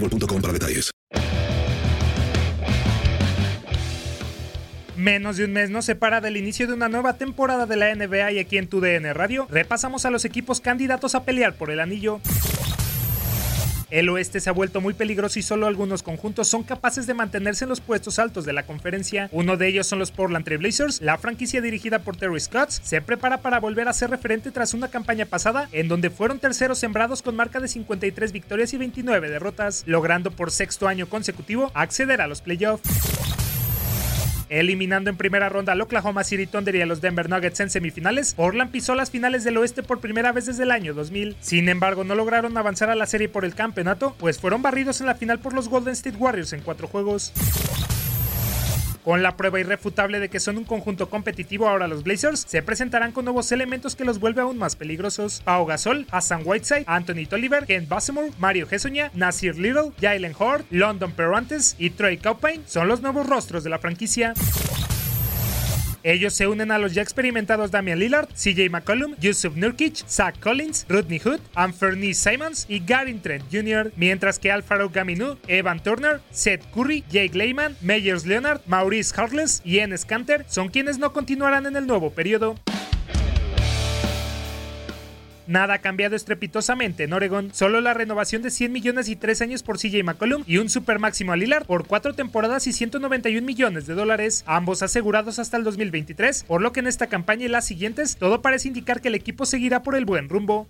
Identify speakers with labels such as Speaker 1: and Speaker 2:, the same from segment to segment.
Speaker 1: para detalles.
Speaker 2: Menos de un mes nos separa del inicio de una nueva temporada de la NBA y aquí en tu DN Radio repasamos a los equipos candidatos a pelear por el anillo. El oeste se ha vuelto muy peligroso y solo algunos conjuntos son capaces de mantenerse en los puestos altos de la conferencia. Uno de ellos son los Portland Trail Blazers. La franquicia dirigida por Terry Scott se prepara para volver a ser referente tras una campaña pasada en donde fueron terceros sembrados con marca de 53 victorias y 29 derrotas, logrando por sexto año consecutivo acceder a los playoffs eliminando en primera ronda al Oklahoma City Thunder y a los Denver Nuggets en semifinales, Portland pisó las finales del oeste por primera vez desde el año 2000. Sin embargo, no lograron avanzar a la serie por el campeonato, pues fueron barridos en la final por los Golden State Warriors en cuatro juegos. Con la prueba irrefutable de que son un conjunto competitivo, ahora los Blazers se presentarán con nuevos elementos que los vuelve aún más peligrosos. Pau Gasol, Hassan Whiteside, Anthony Tolliver, Ken Basemore, Mario Hesoña, Nasir Little, Jalen Horde, London Perrantes y Troy Caupain son los nuevos rostros de la franquicia. Ellos se unen a los ya experimentados Damian Lillard, CJ McCollum, Yusuf Nurkic, Zach Collins, Rodney Hood, Anthony Simons y Gary Trent Jr., mientras que Alfaro Gaminu, Evan Turner, Seth Curry, Jake Lehman, Meyers Leonard, Maurice Harkless y Enes Kanter son quienes no continuarán en el nuevo periodo. Nada ha cambiado estrepitosamente en Oregon, solo la renovación de 100 millones y 3 años por CJ McCollum y un super máximo a Lillard por 4 temporadas y 191 millones de dólares, ambos asegurados hasta el 2023, por lo que en esta campaña y las siguientes todo parece indicar que el equipo seguirá por el buen rumbo.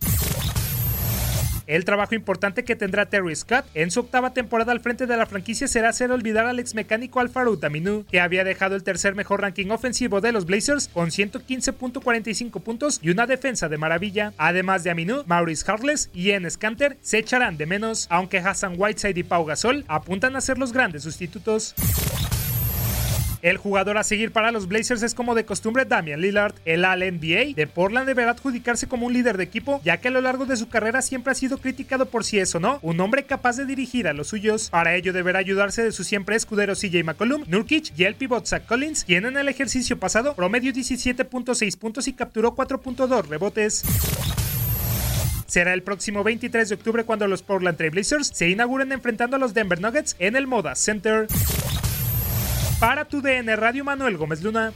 Speaker 2: El trabajo importante que tendrá Terry Scott en su octava temporada al frente de la franquicia será hacer olvidar al ex mecánico Alfaro Aminu, que había dejado el tercer mejor ranking ofensivo de los Blazers con 115.45 puntos y una defensa de maravilla. Además de Aminu, Maurice Harless y Enes Kanter se echarán de menos, aunque Hassan Whiteside y Pau Gasol apuntan a ser los grandes sustitutos. El jugador a seguir para los Blazers es como de costumbre Damian Lillard. El All-NBA de Portland deberá adjudicarse como un líder de equipo, ya que a lo largo de su carrera siempre ha sido criticado por si es o no un hombre capaz de dirigir a los suyos. Para ello deberá ayudarse de su siempre escudero CJ McCollum, Nurkic y el pivot Zach Collins, quien en el ejercicio pasado promedió 17.6 puntos y capturó 4.2 rebotes. Será el próximo 23 de octubre cuando los Portland Trail Blazers se inauguren enfrentando a los Denver Nuggets en el Moda Center. Para tu DN Radio Manuel Gómez Luna.